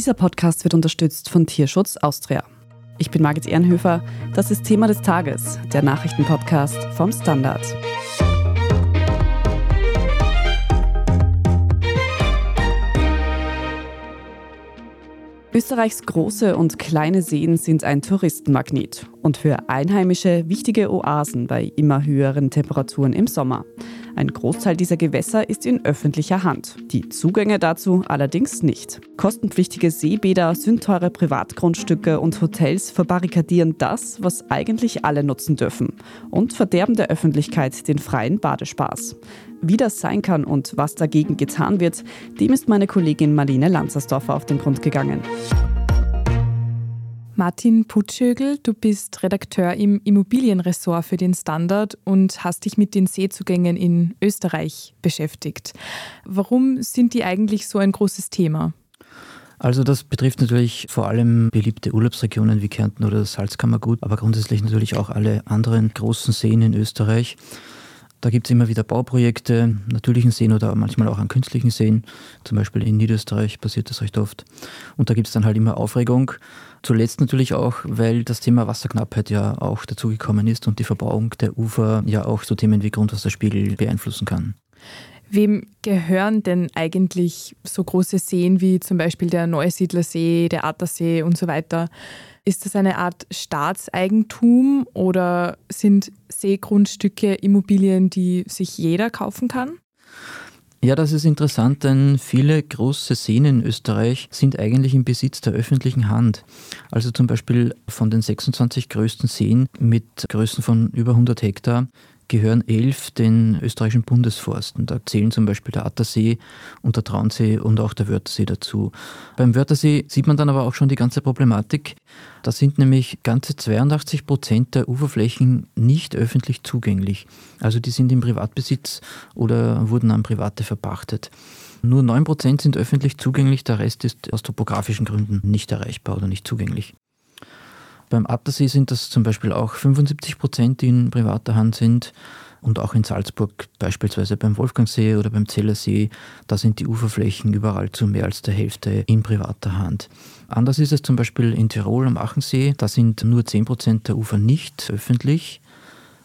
Dieser Podcast wird unterstützt von Tierschutz Austria. Ich bin Margit Ehrenhöfer. Das ist Thema des Tages, der Nachrichtenpodcast vom Standard. Österreichs große und kleine Seen sind ein Touristenmagnet und für Einheimische wichtige Oasen bei immer höheren Temperaturen im Sommer. Ein Großteil dieser Gewässer ist in öffentlicher Hand, die Zugänge dazu allerdings nicht. Kostenpflichtige Seebäder, sündteure Privatgrundstücke und Hotels verbarrikadieren das, was eigentlich alle nutzen dürfen und verderben der Öffentlichkeit den freien Badespaß. Wie das sein kann und was dagegen getan wird, dem ist meine Kollegin Marlene Lanzersdorfer auf den Grund gegangen. Martin Putschögel, du bist Redakteur im Immobilienressort für den Standard und hast dich mit den Seezugängen in Österreich beschäftigt. Warum sind die eigentlich so ein großes Thema? Also das betrifft natürlich vor allem beliebte Urlaubsregionen wie Kärnten oder das Salzkammergut, aber grundsätzlich natürlich auch alle anderen großen Seen in Österreich. Da gibt es immer wieder Bauprojekte, natürlichen Seen oder manchmal auch an künstlichen Seen. Zum Beispiel in Niederösterreich passiert das recht oft. Und da gibt es dann halt immer Aufregung. Zuletzt natürlich auch, weil das Thema Wasserknappheit ja auch dazugekommen ist und die Verbauung der Ufer ja auch so Themen wie Grundwasserspiegel beeinflussen kann. Wem gehören denn eigentlich so große Seen wie zum Beispiel der Neusiedlersee, der Attersee und so weiter? Ist das eine Art Staatseigentum oder sind Seegrundstücke Immobilien, die sich jeder kaufen kann? Ja, das ist interessant, denn viele große Seen in Österreich sind eigentlich im Besitz der öffentlichen Hand. Also zum Beispiel von den 26 größten Seen mit Größen von über 100 Hektar gehören elf den österreichischen Bundesforsten. Da zählen zum Beispiel der Attersee und der Traunsee und auch der Wörthersee dazu. Beim Wörthersee sieht man dann aber auch schon die ganze Problematik. Da sind nämlich ganze 82 Prozent der Uferflächen nicht öffentlich zugänglich. Also die sind im Privatbesitz oder wurden an Private verpachtet. Nur 9 Prozent sind öffentlich zugänglich, der Rest ist aus topografischen Gründen nicht erreichbar oder nicht zugänglich. Beim Attersee sind das zum Beispiel auch 75 Prozent, die in privater Hand sind. Und auch in Salzburg, beispielsweise beim Wolfgangsee oder beim Zellersee, da sind die Uferflächen überall zu mehr als der Hälfte in privater Hand. Anders ist es zum Beispiel in Tirol am Achensee, da sind nur 10 Prozent der Ufer nicht öffentlich.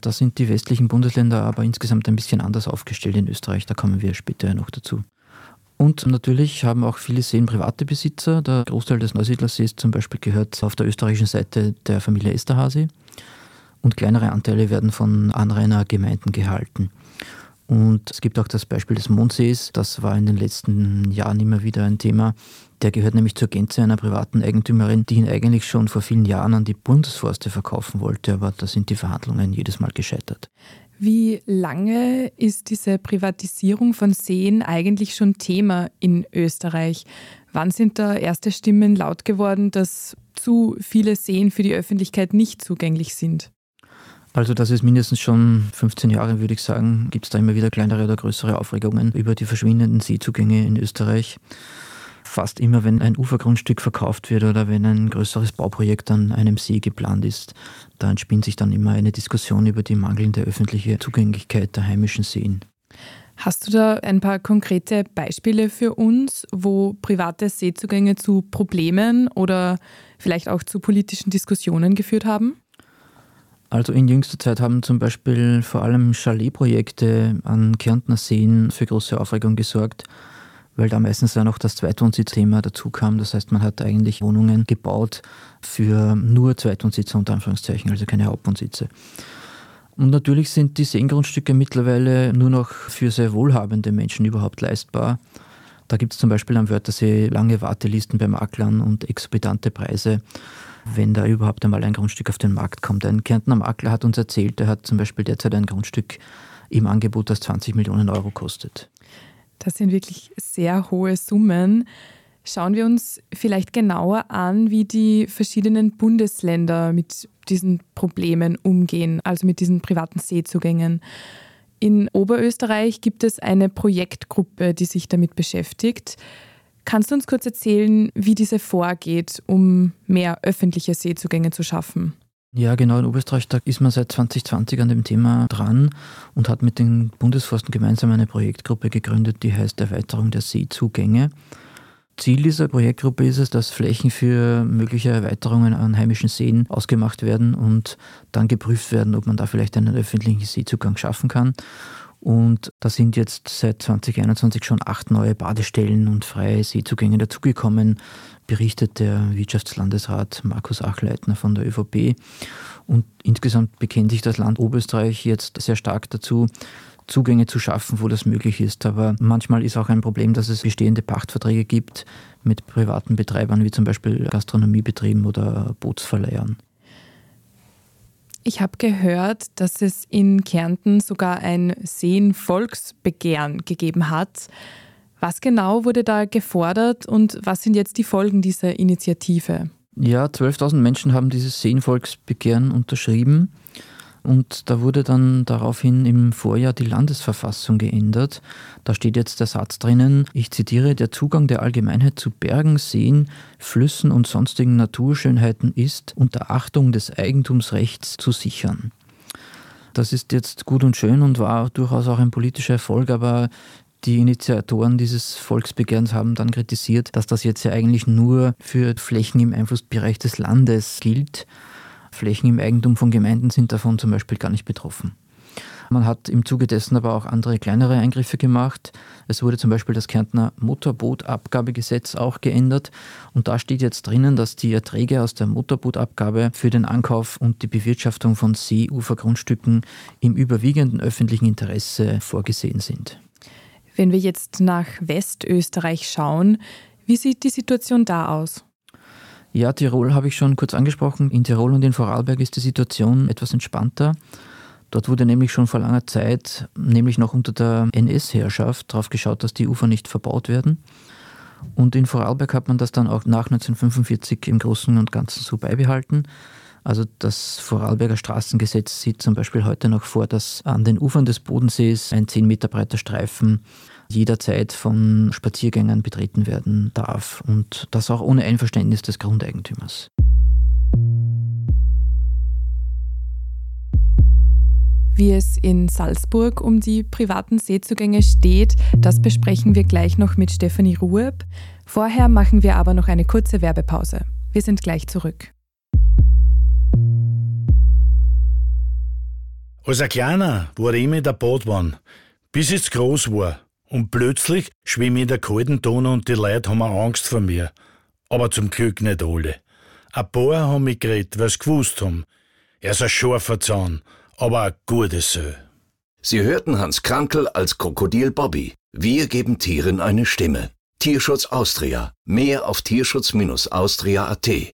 Da sind die westlichen Bundesländer aber insgesamt ein bisschen anders aufgestellt in Österreich, da kommen wir später noch dazu. Und natürlich haben auch viele Seen private Besitzer. Der Großteil des Neusiedlersees zum Beispiel gehört auf der österreichischen Seite der Familie Esterhasi. Und kleinere Anteile werden von Anrainergemeinden gehalten. Und es gibt auch das Beispiel des Mondsees, das war in den letzten Jahren immer wieder ein Thema. Der gehört nämlich zur Gänze einer privaten Eigentümerin, die ihn eigentlich schon vor vielen Jahren an die Bundesforste verkaufen wollte, aber da sind die Verhandlungen jedes Mal gescheitert. Wie lange ist diese Privatisierung von Seen eigentlich schon Thema in Österreich? Wann sind da erste Stimmen laut geworden, dass zu viele Seen für die Öffentlichkeit nicht zugänglich sind? Also das ist mindestens schon 15 Jahre, würde ich sagen, gibt es da immer wieder kleinere oder größere Aufregungen über die verschwindenden Seezugänge in Österreich fast immer, wenn ein Ufergrundstück verkauft wird oder wenn ein größeres Bauprojekt an einem See geplant ist, da entspinnt sich dann immer eine Diskussion über die mangelnde öffentliche Zugänglichkeit der heimischen Seen. Hast du da ein paar konkrete Beispiele für uns, wo private Seezugänge zu Problemen oder vielleicht auch zu politischen Diskussionen geführt haben? Also in jüngster Zeit haben zum Beispiel vor allem Chaletprojekte an Kärntner Seen für große Aufregung gesorgt weil da meistens ja noch das Zweitwohnsitzthema dazu kam. Das heißt, man hat eigentlich Wohnungen gebaut für nur Zweitwohnsitze unter Anführungszeichen, also keine Hauptwohnsitze. Und natürlich sind die Seengrundstücke mittlerweile nur noch für sehr wohlhabende Menschen überhaupt leistbar. Da gibt es zum Beispiel am Wörthersee lange Wartelisten bei Maklern und exorbitante Preise, wenn da überhaupt einmal ein Grundstück auf den Markt kommt. Ein Kärntner Makler hat uns erzählt, er hat zum Beispiel derzeit ein Grundstück im Angebot, das 20 Millionen Euro kostet. Das sind wirklich sehr hohe Summen. Schauen wir uns vielleicht genauer an, wie die verschiedenen Bundesländer mit diesen Problemen umgehen, also mit diesen privaten Seezugängen. In Oberösterreich gibt es eine Projektgruppe, die sich damit beschäftigt. Kannst du uns kurz erzählen, wie diese vorgeht, um mehr öffentliche Seezugänge zu schaffen? Ja, genau. In Oberösterreich ist man seit 2020 an dem Thema dran und hat mit den Bundesforsten gemeinsam eine Projektgruppe gegründet, die heißt Erweiterung der Seezugänge. Ziel dieser Projektgruppe ist es, dass Flächen für mögliche Erweiterungen an heimischen Seen ausgemacht werden und dann geprüft werden, ob man da vielleicht einen öffentlichen Seezugang schaffen kann. Und da sind jetzt seit 2021 schon acht neue Badestellen und freie Seezugänge dazugekommen, berichtet der Wirtschaftslandesrat Markus Achleitner von der ÖVP. Und insgesamt bekennt sich das Land Oberösterreich jetzt sehr stark dazu, Zugänge zu schaffen, wo das möglich ist. Aber manchmal ist auch ein Problem, dass es bestehende Pachtverträge gibt mit privaten Betreibern, wie zum Beispiel Gastronomiebetrieben oder Bootsverleihern. Ich habe gehört, dass es in Kärnten sogar ein Seen-Volksbegehren gegeben hat. Was genau wurde da gefordert und was sind jetzt die Folgen dieser Initiative? Ja, 12.000 Menschen haben dieses Seenvolksbegehren unterschrieben. Und da wurde dann daraufhin im Vorjahr die Landesverfassung geändert. Da steht jetzt der Satz drinnen, ich zitiere, der Zugang der Allgemeinheit zu Bergen, Seen, Flüssen und sonstigen Naturschönheiten ist unter Achtung des Eigentumsrechts zu sichern. Das ist jetzt gut und schön und war durchaus auch ein politischer Erfolg, aber die Initiatoren dieses Volksbegehrens haben dann kritisiert, dass das jetzt ja eigentlich nur für Flächen im Einflussbereich des Landes gilt Flächen im Eigentum von Gemeinden sind davon zum Beispiel gar nicht betroffen. Man hat im Zuge dessen aber auch andere kleinere Eingriffe gemacht. Es wurde zum Beispiel das Kärntner Motorbootabgabegesetz auch geändert. Und da steht jetzt drinnen, dass die Erträge aus der Motorbootabgabe für den Ankauf und die Bewirtschaftung von Seeufergrundstücken im überwiegenden öffentlichen Interesse vorgesehen sind. Wenn wir jetzt nach Westösterreich schauen, wie sieht die Situation da aus? Ja, Tirol habe ich schon kurz angesprochen. In Tirol und in Vorarlberg ist die Situation etwas entspannter. Dort wurde nämlich schon vor langer Zeit, nämlich noch unter der NS-Herrschaft, darauf geschaut, dass die Ufer nicht verbaut werden. Und in Vorarlberg hat man das dann auch nach 1945 im Großen und Ganzen so beibehalten. Also das Vorarlberger Straßengesetz sieht zum Beispiel heute noch vor, dass an den Ufern des Bodensees ein 10 Meter breiter Streifen jederzeit von Spaziergängern betreten werden darf und das auch ohne Einverständnis des Grundeigentümers. Wie es in Salzburg um die privaten Seezugänge steht, das besprechen wir gleich noch mit Stefanie Rueb. Vorher machen wir aber noch eine kurze Werbepause. Wir sind gleich zurück. Als ein Kleiner war ich immer der Badwanne, bis ich groß war. Und plötzlich schwimme ich in der kalten Donau und die Leute haben Angst vor mir. Aber zum Glück nicht alle. Ein paar haben mich geredet, weil sie gewusst haben. Er ist ein scharfer Zahn, aber ein guter Sö. Sie hörten Hans Krankel als Krokodil Bobby. Wir geben Tieren eine Stimme. Tierschutz Austria. Mehr auf tierschutz-austria.at.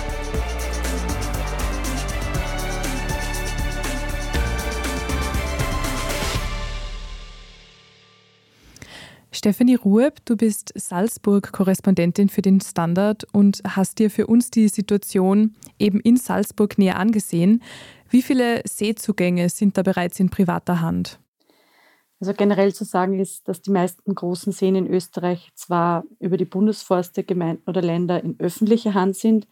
Stephanie Rueb, du bist Salzburg-Korrespondentin für den Standard und hast dir für uns die Situation eben in Salzburg näher angesehen. Wie viele Seezugänge sind da bereits in privater Hand? Also generell zu sagen ist, dass die meisten großen Seen in Österreich zwar über die Bundesforste, Gemeinden oder Länder in öffentlicher Hand sind,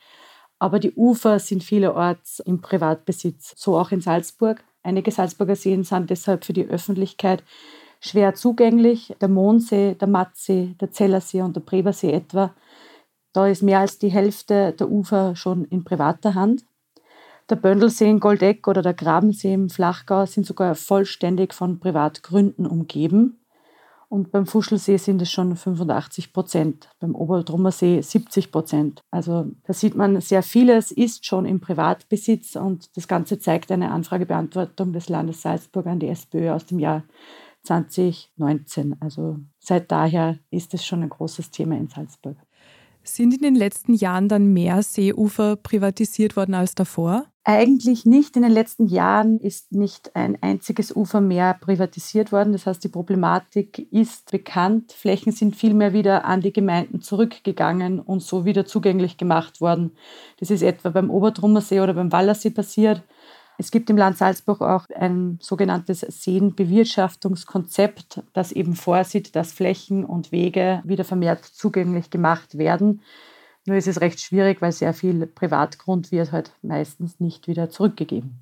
aber die Ufer sind vielerorts im Privatbesitz, so auch in Salzburg. Einige Salzburger Seen sind deshalb für die Öffentlichkeit schwer zugänglich. Der Mondsee, der Mattsee, der Zellersee und der Brebersee etwa. Da ist mehr als die Hälfte der Ufer schon in privater Hand. Der Böndelsee in Goldeck oder der Grabensee im Flachgau sind sogar vollständig von Privatgründen umgeben. Und beim Fuschelsee sind es schon 85 Prozent, beim Obertrummer See 70 Prozent. Also da sieht man, sehr vieles ist schon im Privatbesitz und das Ganze zeigt eine Anfragebeantwortung des Landes Salzburg an die SPÖ aus dem Jahr 2019. Also seit daher ist es schon ein großes Thema in Salzburg. Sind in den letzten Jahren dann mehr Seeufer privatisiert worden als davor? Eigentlich nicht. In den letzten Jahren ist nicht ein einziges Ufer mehr privatisiert worden. Das heißt, die Problematik ist bekannt. Flächen sind vielmehr wieder an die Gemeinden zurückgegangen und so wieder zugänglich gemacht worden. Das ist etwa beim Obertrummer See oder beim Wallersee passiert. Es gibt im Land Salzburg auch ein sogenanntes Seenbewirtschaftungskonzept, das eben vorsieht, dass Flächen und Wege wieder vermehrt zugänglich gemacht werden. Nur ist es recht schwierig, weil sehr viel Privatgrund wird halt meistens nicht wieder zurückgegeben.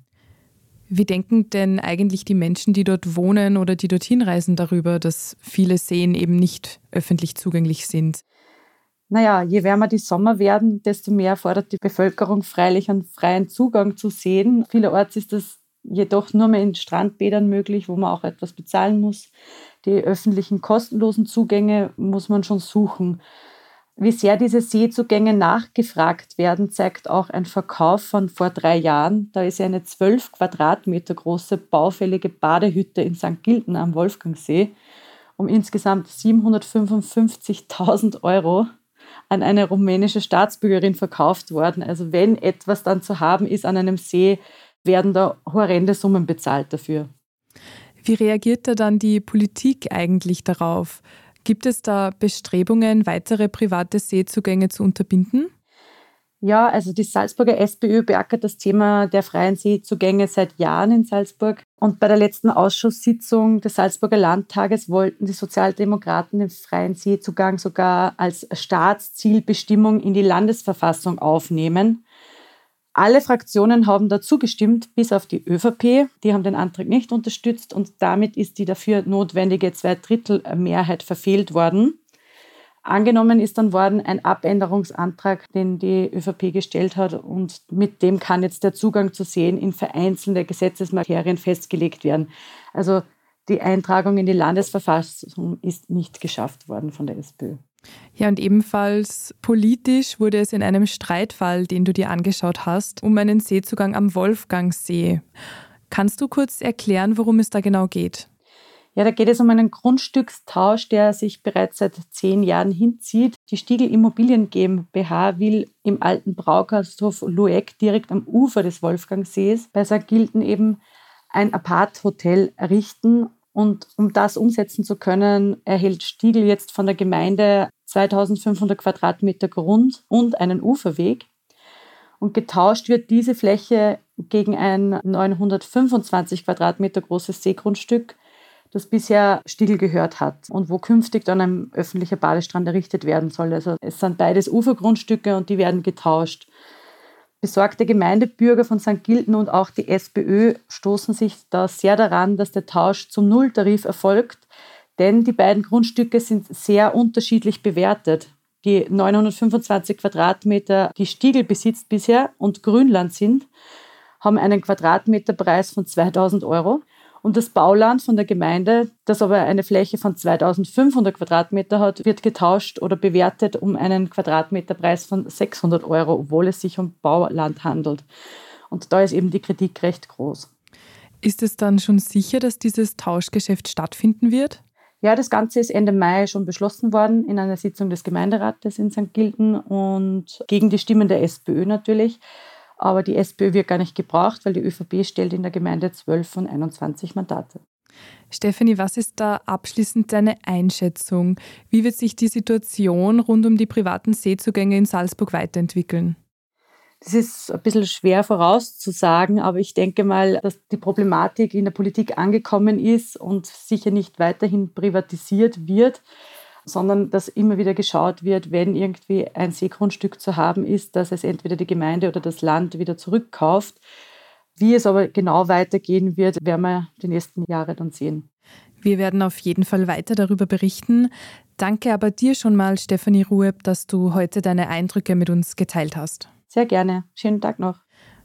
Wie denken denn eigentlich die Menschen, die dort wohnen oder die dorthin reisen, darüber, dass viele Seen eben nicht öffentlich zugänglich sind? Naja, je wärmer die Sommer werden, desto mehr fordert die Bevölkerung freilich einen freien Zugang zu Seen. Vielerorts ist das jedoch nur mehr in Strandbädern möglich, wo man auch etwas bezahlen muss. Die öffentlichen kostenlosen Zugänge muss man schon suchen. Wie sehr diese Seezugänge nachgefragt werden, zeigt auch ein Verkauf von vor drei Jahren. Da ist eine zwölf Quadratmeter große baufällige Badehütte in St. Gilten am Wolfgangsee um insgesamt 755.000 Euro an eine rumänische Staatsbürgerin verkauft worden. Also wenn etwas dann zu haben ist an einem See, werden da horrende Summen bezahlt dafür. Wie reagiert da dann die Politik eigentlich darauf? Gibt es da Bestrebungen, weitere private Seezugänge zu unterbinden? Ja, also die Salzburger SPÖ beackert das Thema der freien Seezugänge seit Jahren in Salzburg. Und bei der letzten Ausschusssitzung des Salzburger Landtages wollten die Sozialdemokraten den freien Seezugang sogar als Staatszielbestimmung in die Landesverfassung aufnehmen. Alle Fraktionen haben dazu gestimmt, bis auf die ÖVP. Die haben den Antrag nicht unterstützt und damit ist die dafür notwendige Zweidrittelmehrheit verfehlt worden. Angenommen ist dann worden ein Abänderungsantrag, den die ÖVP gestellt hat und mit dem kann jetzt der Zugang zu sehen in vereinzelte Gesetzesmaterien festgelegt werden. Also die Eintragung in die Landesverfassung ist nicht geschafft worden von der SPÖ. Ja, und ebenfalls politisch wurde es in einem Streitfall, den du dir angeschaut hast, um einen Seezugang am Wolfgangsee. Kannst du kurz erklären, worum es da genau geht? Ja, da geht es um einen Grundstückstausch, der sich bereits seit zehn Jahren hinzieht. Die Stiegel Immobilien GmbH will im alten Braugasthof Lueck direkt am Ufer des Wolfgangsees bei St. Gilten eben ein Apart-Hotel errichten. Und um das umsetzen zu können, erhält Stiegel jetzt von der Gemeinde 2500 Quadratmeter Grund und einen Uferweg. Und getauscht wird diese Fläche gegen ein 925 Quadratmeter großes Seegrundstück das bisher Stiegel gehört hat und wo künftig dann ein öffentlicher Badestrand errichtet werden soll. Also es sind beides Ufergrundstücke und die werden getauscht. Besorgte Gemeindebürger von St. Gilten und auch die SPÖ stoßen sich da sehr daran, dass der Tausch zum Nulltarif erfolgt, denn die beiden Grundstücke sind sehr unterschiedlich bewertet. Die 925 Quadratmeter, die Stiegel besitzt bisher und Grünland sind, haben einen Quadratmeterpreis von 2000 Euro und das Bauland von der Gemeinde, das aber eine Fläche von 2500 Quadratmeter hat, wird getauscht oder bewertet um einen Quadratmeterpreis von 600 Euro, obwohl es sich um Bauland handelt. Und da ist eben die Kritik recht groß. Ist es dann schon sicher, dass dieses Tauschgeschäft stattfinden wird? Ja, das Ganze ist Ende Mai schon beschlossen worden in einer Sitzung des Gemeinderates in St. Gilden und gegen die Stimmen der SPÖ natürlich. Aber die SPÖ wird gar nicht gebraucht, weil die ÖVP stellt in der Gemeinde 12 von 21 Mandate. Stefanie, was ist da abschließend deine Einschätzung? Wie wird sich die Situation rund um die privaten Seezugänge in Salzburg weiterentwickeln? Das ist ein bisschen schwer vorauszusagen, aber ich denke mal, dass die Problematik in der Politik angekommen ist und sicher nicht weiterhin privatisiert wird sondern dass immer wieder geschaut wird, wenn irgendwie ein Seegrundstück zu haben ist, dass es entweder die Gemeinde oder das Land wieder zurückkauft. Wie es aber genau weitergehen wird, werden wir die nächsten Jahre dann sehen. Wir werden auf jeden Fall weiter darüber berichten. Danke aber dir schon mal, Stefanie Rueb, dass du heute deine Eindrücke mit uns geteilt hast. Sehr gerne. Schönen Tag noch.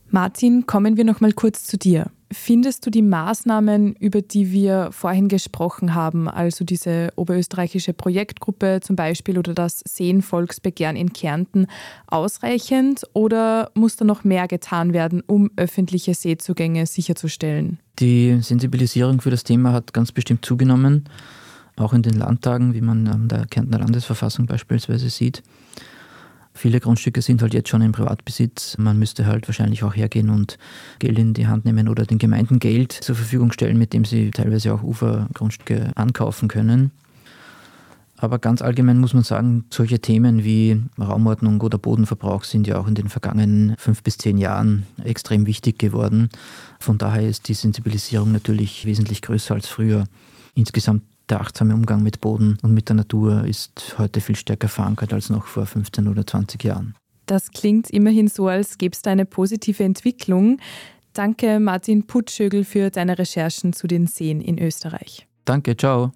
Martin, kommen wir noch mal kurz zu dir. Findest du die Maßnahmen, über die wir vorhin gesprochen haben, also diese oberösterreichische Projektgruppe zum Beispiel oder das Seenvolksbegehren in Kärnten, ausreichend oder muss da noch mehr getan werden, um öffentliche Seezugänge sicherzustellen? Die Sensibilisierung für das Thema hat ganz bestimmt zugenommen, auch in den Landtagen, wie man an der Kärntner Landesverfassung beispielsweise sieht. Viele Grundstücke sind halt jetzt schon in Privatbesitz. Man müsste halt wahrscheinlich auch hergehen und Geld in die Hand nehmen oder den Gemeinden Geld zur Verfügung stellen, mit dem sie teilweise auch Ufergrundstücke ankaufen können. Aber ganz allgemein muss man sagen, solche Themen wie Raumordnung oder Bodenverbrauch sind ja auch in den vergangenen fünf bis zehn Jahren extrem wichtig geworden. Von daher ist die Sensibilisierung natürlich wesentlich größer als früher. Insgesamt der achtsame Umgang mit Boden und mit der Natur ist heute viel stärker verankert als noch vor 15 oder 20 Jahren. Das klingt immerhin so, als gäbe es da eine positive Entwicklung. Danke, Martin Putschögel, für deine Recherchen zu den Seen in Österreich. Danke, ciao.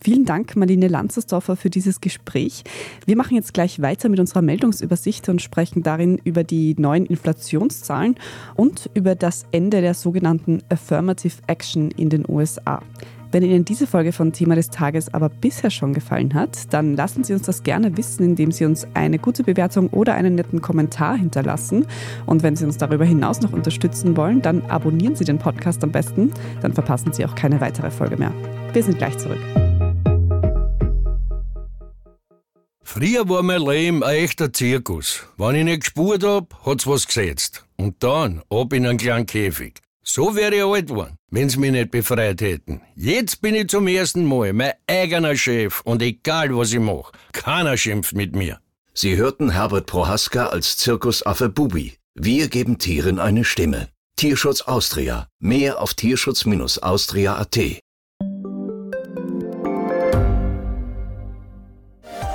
Vielen Dank, Marlene Lanzersdorfer, für dieses Gespräch. Wir machen jetzt gleich weiter mit unserer Meldungsübersicht und sprechen darin über die neuen Inflationszahlen und über das Ende der sogenannten Affirmative Action in den USA. Wenn Ihnen diese Folge von Thema des Tages aber bisher schon gefallen hat, dann lassen Sie uns das gerne wissen, indem Sie uns eine gute Bewertung oder einen netten Kommentar hinterlassen. Und wenn Sie uns darüber hinaus noch unterstützen wollen, dann abonnieren Sie den Podcast am besten. Dann verpassen Sie auch keine weitere Folge mehr. Wir sind gleich zurück. Früher war mein Leben ein echter Zirkus. Wenn ich nicht gespurt hab, hat's was gesetzt. Und dann ab in einen kleinen Käfig. So wäre ich alt geworden, wenn's mich nicht befreit hätten. Jetzt bin ich zum ersten Mal mein eigener Chef und egal was ich mache, keiner schimpft mit mir. Sie hörten Herbert Prohaska als Zirkusaffe Bubi. Wir geben Tieren eine Stimme. Tierschutz Austria. Mehr auf tierschutz-austria.at.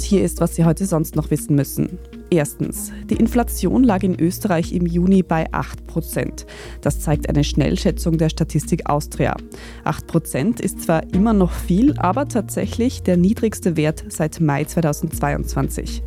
Und hier ist, was Sie heute sonst noch wissen müssen. Erstens, die Inflation lag in Österreich im Juni bei 8 Prozent. Das zeigt eine Schnellschätzung der Statistik Austria. 8 Prozent ist zwar immer noch viel, aber tatsächlich der niedrigste Wert seit Mai 2022.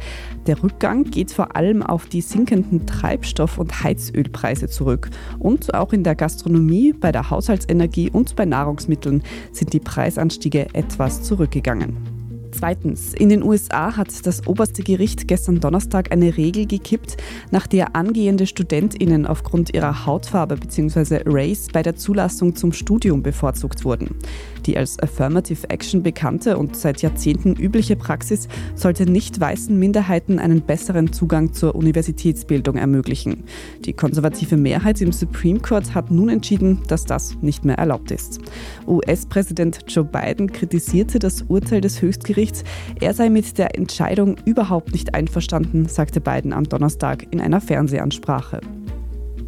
Der Rückgang geht vor allem auf die sinkenden Treibstoff- und Heizölpreise zurück. Und auch in der Gastronomie, bei der Haushaltsenergie und bei Nahrungsmitteln sind die Preisanstiege etwas zurückgegangen. Zweitens, in den USA hat das oberste Gericht gestern Donnerstag eine Regel gekippt, nach der angehende Studentinnen aufgrund ihrer Hautfarbe bzw. Race bei der Zulassung zum Studium bevorzugt wurden. Die als Affirmative Action bekannte und seit Jahrzehnten übliche Praxis sollte nicht weißen Minderheiten einen besseren Zugang zur Universitätsbildung ermöglichen. Die konservative Mehrheit im Supreme Court hat nun entschieden, dass das nicht mehr erlaubt ist. US-Präsident Joe Biden kritisierte das Urteil des Höchstgerichts Gerichts. Er sei mit der Entscheidung überhaupt nicht einverstanden, sagte Biden am Donnerstag in einer Fernsehansprache.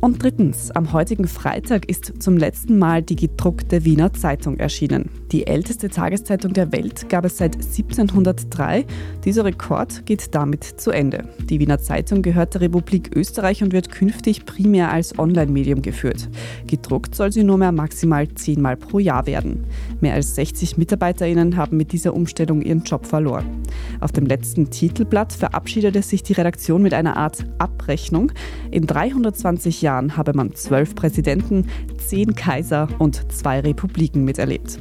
Und drittens, am heutigen Freitag ist zum letzten Mal die gedruckte Wiener Zeitung erschienen. Die älteste Tageszeitung der Welt gab es seit 1703. Dieser Rekord geht damit zu Ende. Die Wiener Zeitung gehört der Republik Österreich und wird künftig primär als Online-Medium geführt. Gedruckt soll sie nur mehr maximal zehnmal pro Jahr werden. Mehr als 60 MitarbeiterInnen haben mit dieser Umstellung ihren Job verloren. Auf dem letzten Titelblatt verabschiedete sich die Redaktion mit einer Art Abrechnung. In 320 Jahren Jahren habe man zwölf Präsidenten, zehn Kaiser und zwei Republiken miterlebt.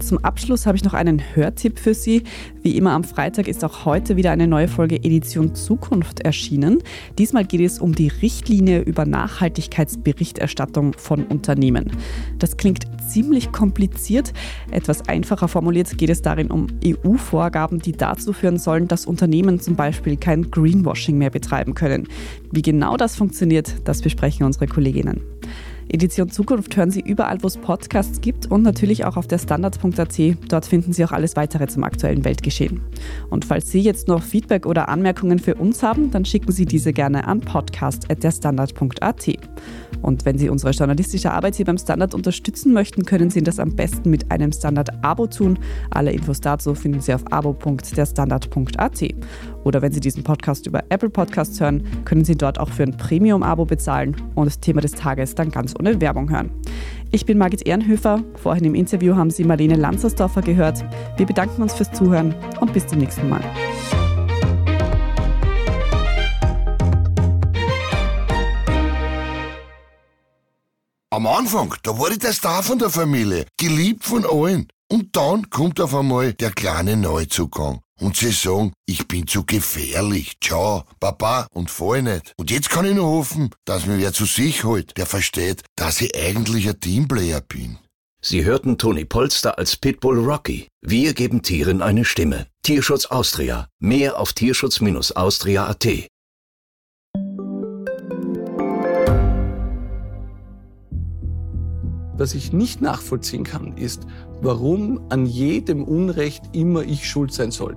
Zum Abschluss habe ich noch einen Hörtipp für Sie. Wie immer am Freitag ist auch heute wieder eine neue Folge Edition Zukunft erschienen. Diesmal geht es um die Richtlinie über Nachhaltigkeitsberichterstattung von Unternehmen. Das klingt ziemlich kompliziert. Etwas einfacher formuliert geht es darin um EU-Vorgaben, die dazu führen sollen, dass Unternehmen zum Beispiel kein Greenwashing mehr betreiben können. Wie genau das funktioniert, das besprechen unsere Kolleginnen. Edition Zukunft hören Sie überall, wo es Podcasts gibt und natürlich auch auf der Standard.at. Dort finden Sie auch alles weitere zum aktuellen Weltgeschehen. Und falls Sie jetzt noch Feedback oder Anmerkungen für uns haben, dann schicken Sie diese gerne an podcast.derstandard.at. Und wenn Sie unsere journalistische Arbeit hier beim Standard unterstützen möchten, können Sie das am besten mit einem Standard-Abo tun. Alle Infos dazu finden Sie auf abo.derstandard.at. Oder wenn Sie diesen Podcast über Apple Podcasts hören, können Sie dort auch für ein Premium-Abo bezahlen und das Thema des Tages dann ganz ohne Werbung hören. Ich bin Margit Ehrenhöfer. Vorhin im Interview haben Sie Marlene Lanzersdorfer gehört. Wir bedanken uns fürs Zuhören und bis zum nächsten Mal. Am Anfang, da ich der Star von der Familie, geliebt von allen. Und dann kommt auf einmal der kleine Neuzugang. Und sie sagen, ich bin zu gefährlich. Ciao, Papa, und fall nicht. Und jetzt kann ich nur hoffen, dass mir wer zu sich holt, der versteht, dass ich eigentlich ein Teamplayer bin. Sie hörten Toni Polster als Pitbull Rocky. Wir geben Tieren eine Stimme. Tierschutz Austria. Mehr auf tierschutz-austria.at. Was ich nicht nachvollziehen kann, ist, warum an jedem Unrecht immer ich schuld sein soll.